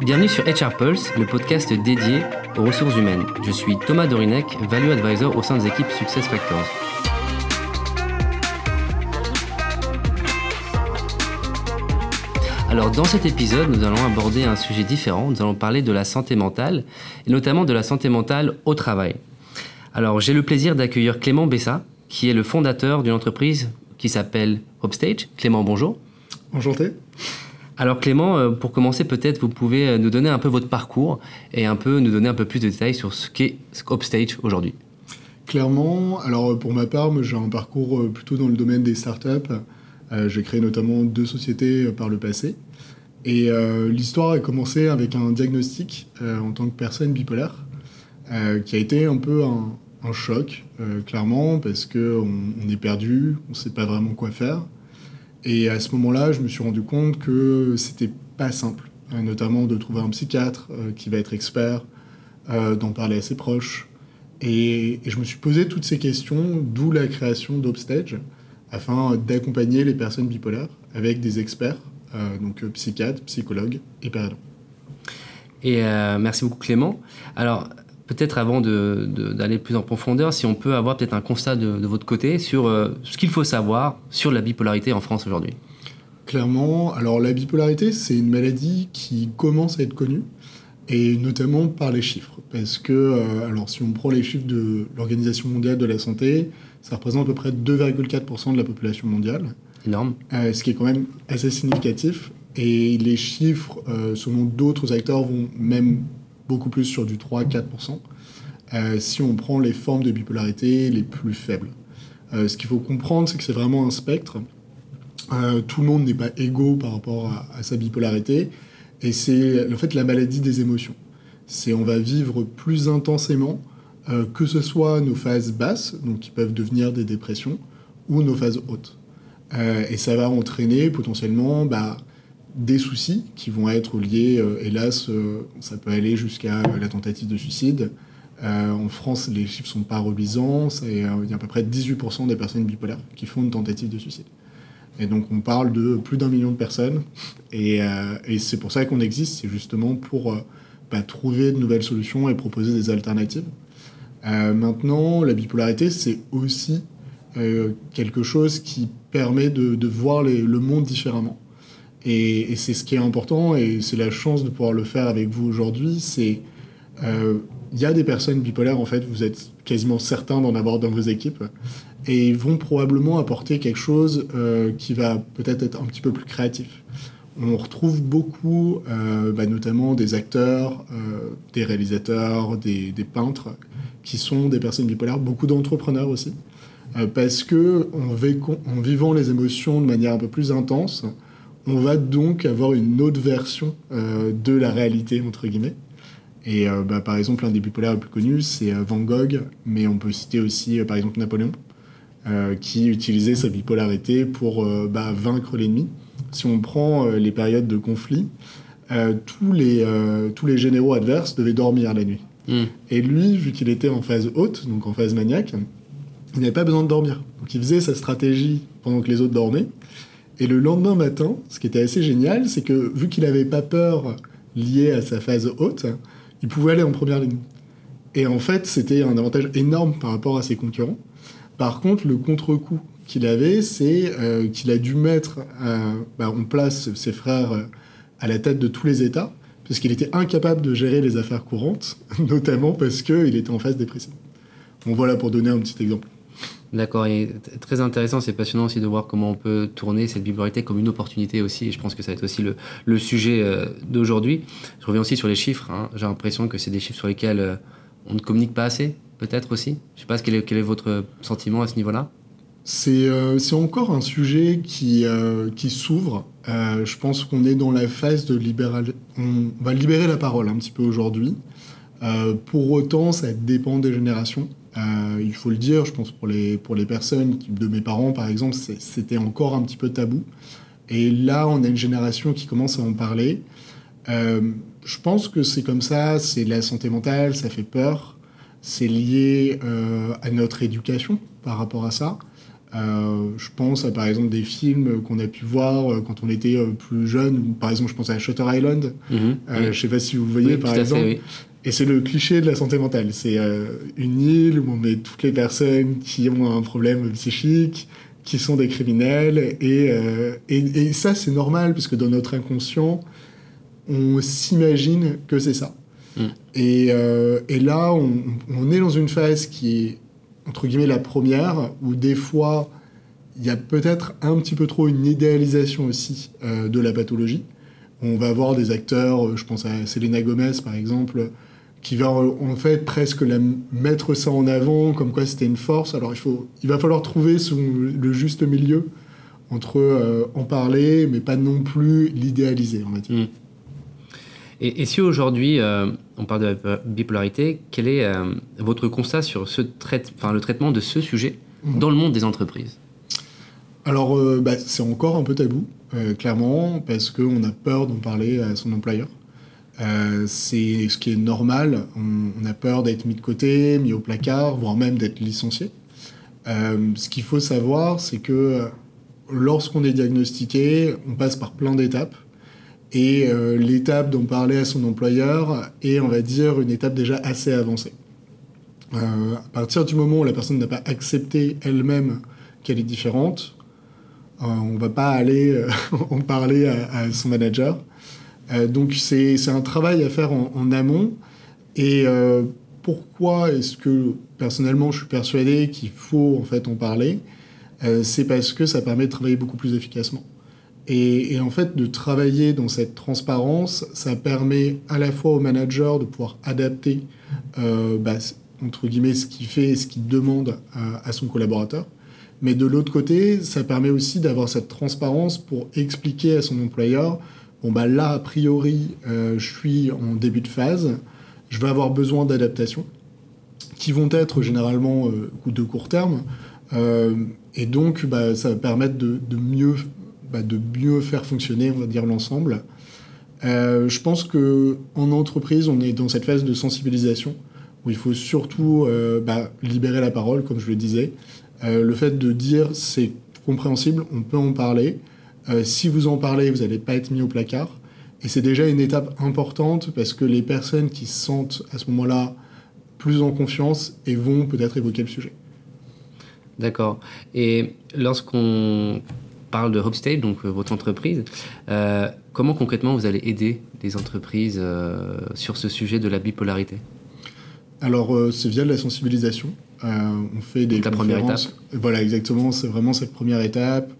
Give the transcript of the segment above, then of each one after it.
Bienvenue sur HR Pulse, le podcast dédié aux ressources humaines. Je suis Thomas Dorinec, Value Advisor au sein des équipes Success Factors. Alors dans cet épisode, nous allons aborder un sujet différent. Nous allons parler de la santé mentale, et notamment de la santé mentale au travail. Alors j'ai le plaisir d'accueillir Clément Bessa, qui est le fondateur d'une entreprise qui s'appelle Upstage. Clément, bonjour. Enchanté. Alors Clément, euh, pour commencer, peut-être vous pouvez euh, nous donner un peu votre parcours et un peu nous donner un peu plus de détails sur ce qu'est Upstage aujourd'hui. Clairement, alors pour ma part, j'ai un parcours euh, plutôt dans le domaine des startups. j'ai créé notamment deux sociétés par le passé. Et l'histoire a commencé avec un diagnostic en tant que personne bipolaire, qui a été un peu un, choc, clairement, parce qu'on on est perdu, on ne sait pas vraiment quoi faire. Et à ce moment-là, je me suis rendu compte que c'était pas simple, euh, notamment de trouver un psychiatre euh, qui va être expert, euh, d'en parler à ses proches. Et, je me suis posé toutes ces questions, d'où la création d'Obstage, afin d'accompagner les personnes bipolaires avec des experts, donc psychiatres, psychologues et perdants. Et merci beaucoup Clément. Alors, peut-être avant d'aller plus en profondeur, si on peut avoir peut-être un constat de, votre côté sur euh, ce qu'il faut savoir sur la bipolarité en France aujourd'hui. Clairement, alors la bipolarité, c'est une maladie qui commence à être connue, et notamment par les chiffres. Parce que, euh, alors si on prend les chiffres de l'Organisation mondiale de la santé, ça représente à peu près 2,4% de la population mondiale. Énorme. Euh, ce qui est quand même assez significatif. Et les chiffres, selon d'autres acteurs, vont même beaucoup plus sur du 3-4%, euh, si on prend les formes de bipolarité les plus faibles. Euh, ce qu'il faut comprendre, c'est que c'est vraiment un spectre. Euh, tout le monde n'est pas égaux par rapport à, sa bipolarité, et c'est en fait la maladie des émotions. C'est on va vivre plus intensément, que ce soit nos phases basses, donc qui peuvent devenir des dépressions, ou nos phases hautes. et ça va entraîner potentiellement bah, des soucis qui vont être liés, euh, hélas, euh, ça peut aller jusqu'à la tentative de suicide. Euh, en France, les chiffres sont pas reluisants. Il y a à peu près 18% des personnes bipolaires qui font une tentative de suicide. Et donc on parle de plus d'un million de personnes. Et, c'est pour ça qu'on existe, c'est justement pour bah, trouver de nouvelles solutions et proposer des alternatives. maintenant, la bipolarité, c'est aussi quelque chose qui permet de, voir le monde différemment. Et, c'est ce qui est important, et c'est la chance de pouvoir le faire avec vous aujourd'hui. C'est euh, il y a des personnes bipolaires, en fait, vous êtes quasiment certain d'en avoir dans vos équipes, et ils vont probablement apporter quelque chose euh, qui va peut-être être un petit peu plus créatif. On retrouve beaucoup, euh, bah, notamment des acteurs, des réalisateurs, des, peintres, qui sont des personnes bipolaires, beaucoup d'entrepreneurs aussi, parce que en, vivant les émotions de manière un peu plus intense, on va donc avoir une autre version euh, de la réalité, entre guillemets. Et euh, bah, par exemple, un des bipolaires les plus connus, c'est euh, Van Gogh, mais on peut citer aussi, par exemple, Napoléon, qui utilisait sa bipolarité pour bah, vaincre l'ennemi. Si on prend les périodes de conflit, tous, les, tous les généraux adverses devaient dormir la nuit. Hmm. Et lui, vu qu'il était en phase haute, donc en phase maniaque, il n'avait pas besoin de dormir. Donc il faisait sa stratégie pendant que les autres dormaient. Et le lendemain matin, ce qui était assez génial, c'est que vu qu'il n'avait pas peur liée à sa phase haute, il pouvait aller en première ligne. Et en fait, c'était un avantage énorme par rapport à ses concurrents. Par contre, le contre-coup qu'il avait, c'est euh, qu'il a dû mettre euh, bah, en place ses frères euh, à la tête de tous les États, puisqu'il était incapable de gérer les affaires courantes, notamment parce qu'il était en phase dépressive. Bon, voilà pour donner un petit exemple. D'accord, et très intéressant, c'est passionnant aussi de voir comment on peut tourner cette bipolarité comme une opportunité aussi, et je pense que ça va être aussi le, sujet euh, d'aujourd'hui. Je reviens aussi sur les chiffres, hein. j'ai l'impression que c'est des chiffres sur lesquels euh, on ne communique pas assez, peut-être aussi. Je ne sais pas quel est, quel est votre sentiment à ce niveau-là euh, c'est encore un sujet qui, qui s'ouvre. je pense qu'on est dans la phase de libéral... On va libérer la parole un petit peu aujourd'hui. pour autant, ça dépend des générations. Euh, il faut le dire, je pense pour les, pour les personnes de mes parents, par exemple, c'était encore un petit peu tabou. Et là, on a une génération qui commence à en parler. Euh, je pense que c'est comme ça, c'est la santé mentale, ça fait peur, c'est lié euh, à notre éducation par rapport à ça. Je pense à par exemple des films qu'on a pu voir quand on était plus jeune. Par exemple, je pense à Shutter Island. Mhm. Je ne sais pas si vous voyez par exemple. Fait, oui. Et c'est le cliché de la santé mentale. C'est une île où on met toutes les personnes qui ont un problème psychique, qui sont des criminels. Et, et, et ça, c'est normal, parce que dans notre inconscient, on s'imagine que c'est ça. Mm. Et, euh, et, là, on, on, est dans une phase qui est, entre guillemets, la première, où des fois, il y a peut-être un petit peu trop une idéalisation aussi euh, de la pathologie. On va avoir des acteurs, euh, je pense à Selena Gomez par exemple, qui va en fait presque mettre ça en avant, comme quoi c'était une force. Alors il, faut, il va falloir trouver le juste milieu entre euh, en parler, mais pas non plus l'idéaliser, on va dire. Mm. Et, et, si aujourd'hui euh, on parle de la bipolarité, quel est euh, votre constat sur ce traite, enfin, le traitement de ce sujet mmh. dans le monde des entreprises? Alors, euh, bah, c'est encore un peu tabou, clairement, parce qu'on a peur d'en parler à son employeur. C'est ce qui est normal. On, on a peur d'être mis de côté, mis au placard, voire même d'être licencié. Ce qu'il faut savoir, c'est que lorsqu'on est diagnostiqué, on passe par plein d'étapes. Et euh, l'étape d'en parler à son employeur est, on va dire, une étape déjà assez avancée. Euh, à partir du moment où la personne n'a pas accepté elle-même qu'elle est différente, euh, on ne va pas aller en parler à, à, son manager. donc c'est un travail à faire en, en amont. Et pourquoi est-ce que personnellement je suis persuadé qu'il faut en fait en parler? C'est parce que ça permet de travailler beaucoup plus efficacement. Et, en fait, de travailler dans cette transparence, ça permet à la fois au manager de pouvoir adapter, euh, bah, entre guillemets, ce qu'il fait et ce qu'il demande à, son collaborateur. Mais de l'autre côté, ça permet aussi d'avoir cette transparence pour expliquer à son employeur, bon, bah là, a priori, euh, je suis en début de phase, je vais avoir besoin d'adaptations qui vont être généralement euh, de court terme. Et donc, bah, ça va permettre de mieux bah, de mieux faire fonctionner, on va dire, l'ensemble. Euh, je pense que en entreprise, on est dans cette phase de sensibilisation où il faut surtout euh, bah, libérer la parole, comme je le disais. Euh, le fait de dire c'est compréhensible, on peut en parler. Si vous en parlez, vous n'allez pas être mis au placard. Et c'est déjà une étape importante parce que les personnes qui se sentent à ce moment-là plus en confiance et vont peut-être évoquer le sujet. D'accord. Et lorsqu'on parle de Hopstate, donc euh, votre entreprise. Euh, comment concrètement vous allez aider les entreprises euh, sur ce sujet de la bipolarité? Alors, euh, c'est via de la sensibilisation. Euh, on fait des la première étape. Voilà, exactement. C'est vraiment cette première étape.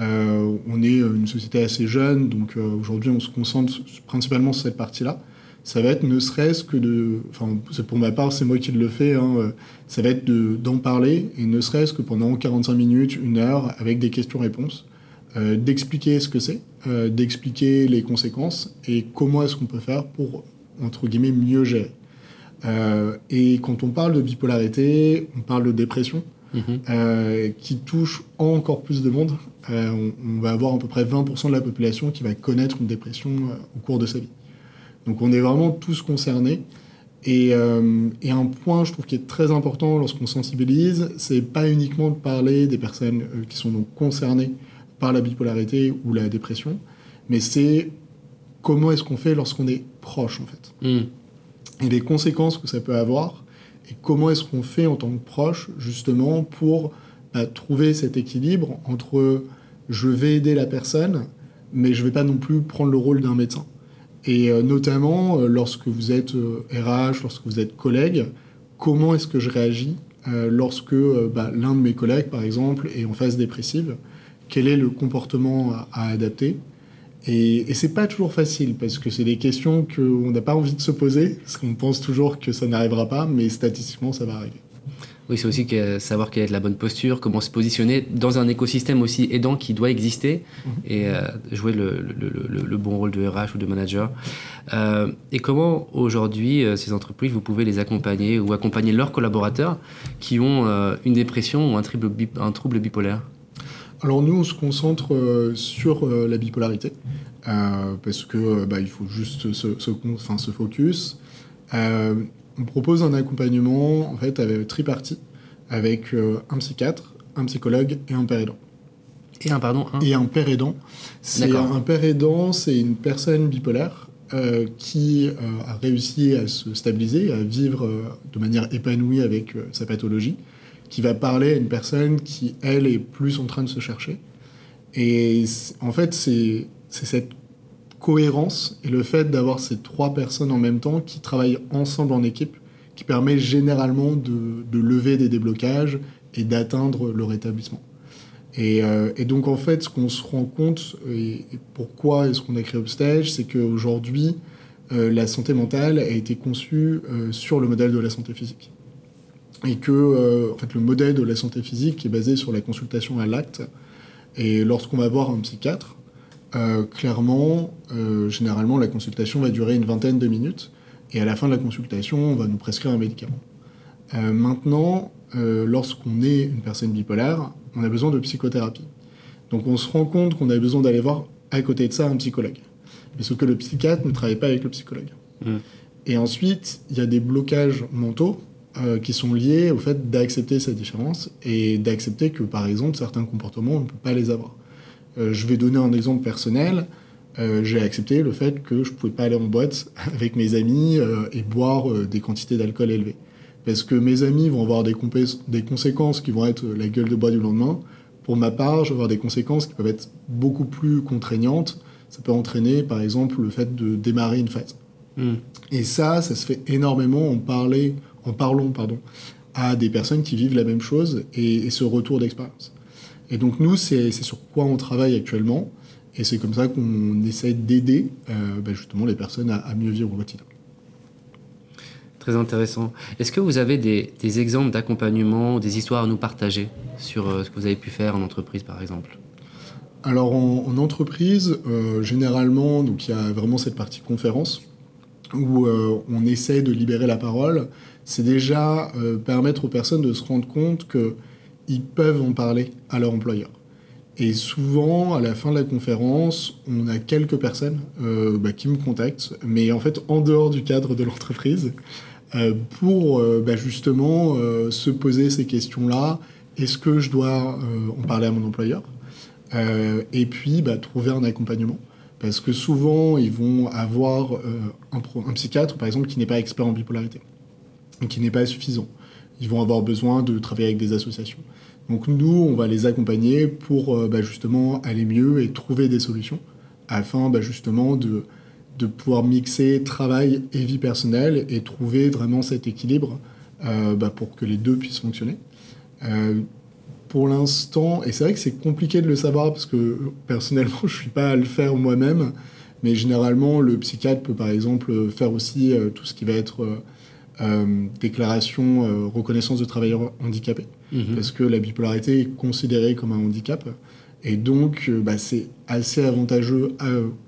on est une société assez jeune, donc aujourd'hui, on se concentre principalement sur cette partie-là ça va être ne serait-ce que de. Enfin, pour ma part, c'est moi qui le fais. Hein, ça va être d'en parler et ne serait-ce que pendant 45 minutes, une heure, avec des questions-réponses, euh, d'expliquer ce que c'est, euh, d'expliquer les conséquences et comment est-ce qu'on peut faire pour, entre guillemets, mieux gérer. Euh, et quand on parle de bipolarité, on parle de dépression. Mmh. Euh, qui touche encore plus de monde. Euh, on, on, va avoir à peu près 20% de la population qui va connaître une dépression euh, au cours de sa vie. Donc on est vraiment tous concernés. Et, euh, et, un point, je trouve, qui est très important lorsqu'on sensibilise, c'est pas uniquement de parler des personnes euh, qui sont donc concernées par la bipolarité ou la dépression, mais c'est comment est-ce qu'on fait lorsqu'on est proche, en fait. Mm. Et les conséquences que ça peut avoir, et comment est-ce qu'on fait en tant que proche, justement, pour bah, trouver cet équilibre entre je vais aider la personne, mais je vais pas non plus prendre le rôle d'un médecin. Et euh, notamment, euh, lorsque vous êtes euh, RH, lorsque vous êtes collègue, comment est-ce que je réagis euh, lorsque bah, l'un de mes collègues, par exemple, est en phase dépressive? Quel est le comportement à, à adapter? Et, et c'est pas toujours facile, parce que c'est des questions qu'on n'a pas envie de se poser, parce qu'on pense toujours que ça n'arrivera pas, mais statistiquement, ça va arriver. Oui, c'est aussi que savoir quelle est la bonne posture, comment se positionner dans un écosystème aussi aidant qui doit exister mmh. et euh, jouer le, le, le, le, bon rôle de RH ou de manager. Euh, et comment aujourd'hui euh, ces entreprises, vous pouvez les accompagner ou accompagner leurs collaborateurs qui ont euh, une dépression ou un, triple un trouble bipolaire? Alors nous, on se concentre euh, sur euh, la bipolarité euh, parce que bah, il faut juste se, se, se focus. On propose un accompagnement en fait avec tripartie avec un psychiatre, un psychologue et un père aidant. Et un, pardon, un Et un père aidant. C'est un père aidant, c'est une personne bipolaire euh, qui euh, a réussi à se stabiliser, à vivre euh, de manière épanouie avec euh, sa pathologie, qui va parler à une personne qui, elle, est plus en train de se chercher. Et en fait, c'est c'est cette cohérence et le fait d'avoir ces trois personnes en même temps qui travaillent ensemble en équipe qui permet généralement de, lever des déblocages et d'atteindre le rétablissement. Et, euh, et donc en fait, ce qu'on se rend compte, et, pourquoi est-ce qu'on a créé Upstage, c'est qu'aujourd'hui, euh, la santé mentale a été conçue euh, sur le modèle de la santé physique. Et que en fait, le modèle de la santé physique est basé sur la consultation à l'acte. Et lorsqu'on va voir un psychiatre, euh, clairement, euh, généralement, la consultation va durer une vingtaine de minutes. Et à la fin de la consultation, on va nous prescrire un médicament. Euh, maintenant, lorsqu'on est une personne bipolaire, on a besoin de psychothérapie. Donc on se rend compte qu'on a besoin d'aller voir à côté de ça un psychologue. Mais sauf que le psychiatre ne travaille pas avec le psychologue. Mm. Et ensuite, il y a des blocages mentaux qui sont liés au fait d'accepter cette différence et d'accepter que, par exemple, certains comportements, on ne peut pas les avoir. Euh, je vais donner un exemple personnel. Euh, j'ai accepté le fait que je ne pouvais pas aller en boîte avec mes amis euh, et boire des quantités d'alcool élevées. Parce que mes amis vont avoir des, conséquences qui vont être la gueule de bois du lendemain. Pour ma part, je vais avoir des conséquences qui peuvent être beaucoup plus contraignantes. Ça peut entraîner, par exemple, le fait de démarrer une phase. Mm. Et ça, ça se fait énormément en, parler, en parlant pardon, à des personnes qui vivent la même chose et, et ce retour d'expérience. Et donc nous, c'est sur quoi on travaille actuellement. Et c'est comme ça qu'on essaie d'aider euh, bah, justement les personnes à, à mieux vivre au quotidien. Très intéressant. Est-ce que vous avez des, des exemples d'accompagnement, des histoires à nous partager sur euh, ce que vous avez pu faire en entreprise, par exemple? Alors en, en entreprise, euh, généralement, donc il y a vraiment cette partie conférence où euh, on essaie de libérer la parole. C'est déjà permettre aux personnes de se rendre compte qu'ils peuvent en parler à leur employeur. Et souvent, à la fin de la conférence, on a quelques personnes euh, bah, qui me contactent, mais en fait en dehors du cadre de l'entreprise, euh, pour euh, bah, justement se poser ces questions-là. Est-ce que je dois en parler à mon employeur? Et puis bah, trouver un accompagnement. Parce que souvent, ils vont avoir un, un psychiatre, par exemple, qui n'est pas expert en bipolarité qui n'est pas suffisant. Ils vont avoir besoin de travailler avec des associations. Donc nous, on va les accompagner pour euh, bah, justement aller mieux et trouver des solutions afin bah, justement de, de pouvoir mixer travail et vie personnelle et trouver vraiment cet équilibre euh, bah, pour que les deux puissent fonctionner. Euh, pour l'instant, et c'est vrai que c'est compliqué de le savoir parce que personnellement, je suis pas à le faire moi-même, mais généralement, le psychiatre peut par exemple faire aussi tout ce qui va être euh, déclaration, euh, reconnaissance de travailleur handicapé, Mhm. parce que la bipolarité est considérée comme un handicap. Et donc, euh, bah, c'est assez avantageux,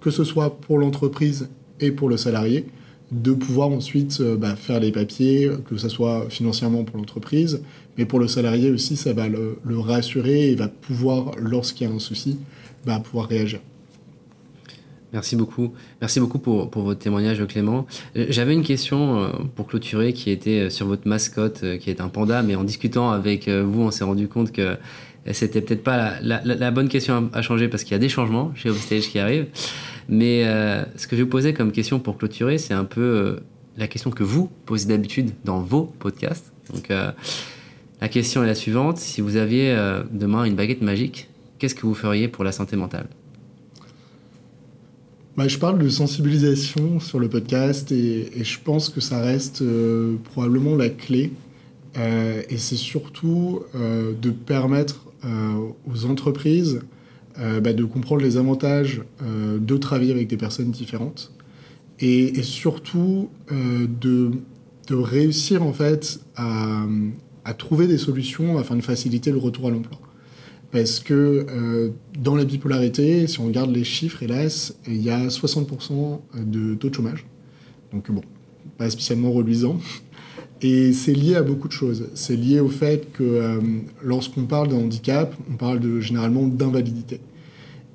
que ce soit pour l'entreprise et pour le salarié, de pouvoir ensuite bah, faire les papiers, que ce soit financièrement pour l'entreprise, mais pour le salarié aussi, ça va le, le rassurer et va pouvoir, lorsqu'il y a un souci, bah, pouvoir réagir. Merci beaucoup. Merci beaucoup pour, pour votre témoignage, Clément. Euh, J'avais une question euh, pour clôturer qui était euh, sur votre mascotte, qui est un panda, mais en discutant avec vous, on s'est rendu compte que c'était peut-être pas la, bonne question à, changer parce qu'il y a des changements chez Upstage qui arrivent. Mais ce que je vais vous poser comme question pour clôturer, c'est un peu la question que vous posez d'habitude dans vos podcasts. Donc, la question est la suivante. Si vous aviez demain une baguette magique, qu'est-ce que vous feriez pour la santé mentale? Bah, je parle de sensibilisation sur le podcast et, et je pense que ça reste euh, probablement la clé. Euh, et c'est surtout euh, de permettre euh, aux entreprises euh, bah, de comprendre les avantages de travailler avec des personnes différentes et, et surtout de, de réussir en fait à, à trouver des solutions afin de faciliter le retour à l'emploi. Parce que euh, dans la bipolarité, si on regarde les chiffres, hélas, il y a 60% de taux de chômage. Donc bon, pas spécialement reluisant. Et c'est lié à beaucoup de choses. C'est lié au fait que euh, lorsqu'on parle d'un handicap, on parle généralement d'invalidité.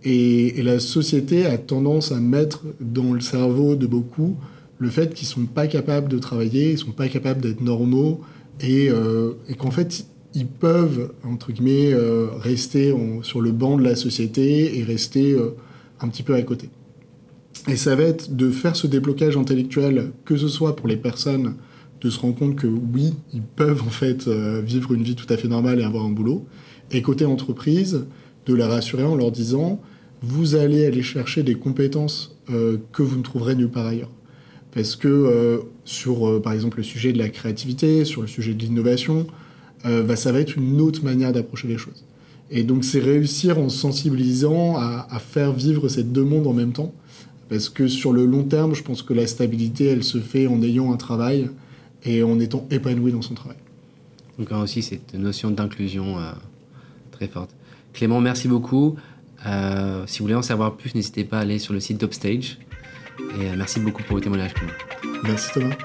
Et, la société a tendance à mettre dans le cerveau de beaucoup le fait qu'ils ne sont pas capables de travailler, ils ne sont pas capables d'être normaux, et, euh, et qu'en fait, ils peuvent, entre guillemets, rester sur le banc de la société et rester un petit peu à côté. Et ça va être de faire ce déblocage intellectuel, que ce soit pour les personnes, de se rendre compte que oui, ils peuvent en fait vivre une vie tout à fait normale et avoir un boulot, et côté entreprise, de la rassurer en leur disant, vous allez aller chercher des compétences que vous ne trouverez nulle part ailleurs. Parce que euh, sur, euh, par exemple, le sujet de la créativité, sur le sujet de l'innovation, euh, bah, ça va être une autre manière d'approcher les choses. Et donc, c'est réussir en sensibilisant à, à, faire vivre ces deux mondes en même temps. Parce que sur le long terme, je pense que la stabilité, elle se fait en ayant un travail et en étant épanoui dans son travail. Donc, aussi, cette notion d'inclusion très forte. Clément, merci beaucoup. si vous voulez en savoir plus, n'hésitez pas à aller sur le site d'Upstage et euh, merci beaucoup pour vos témoignages. Merci Thomas.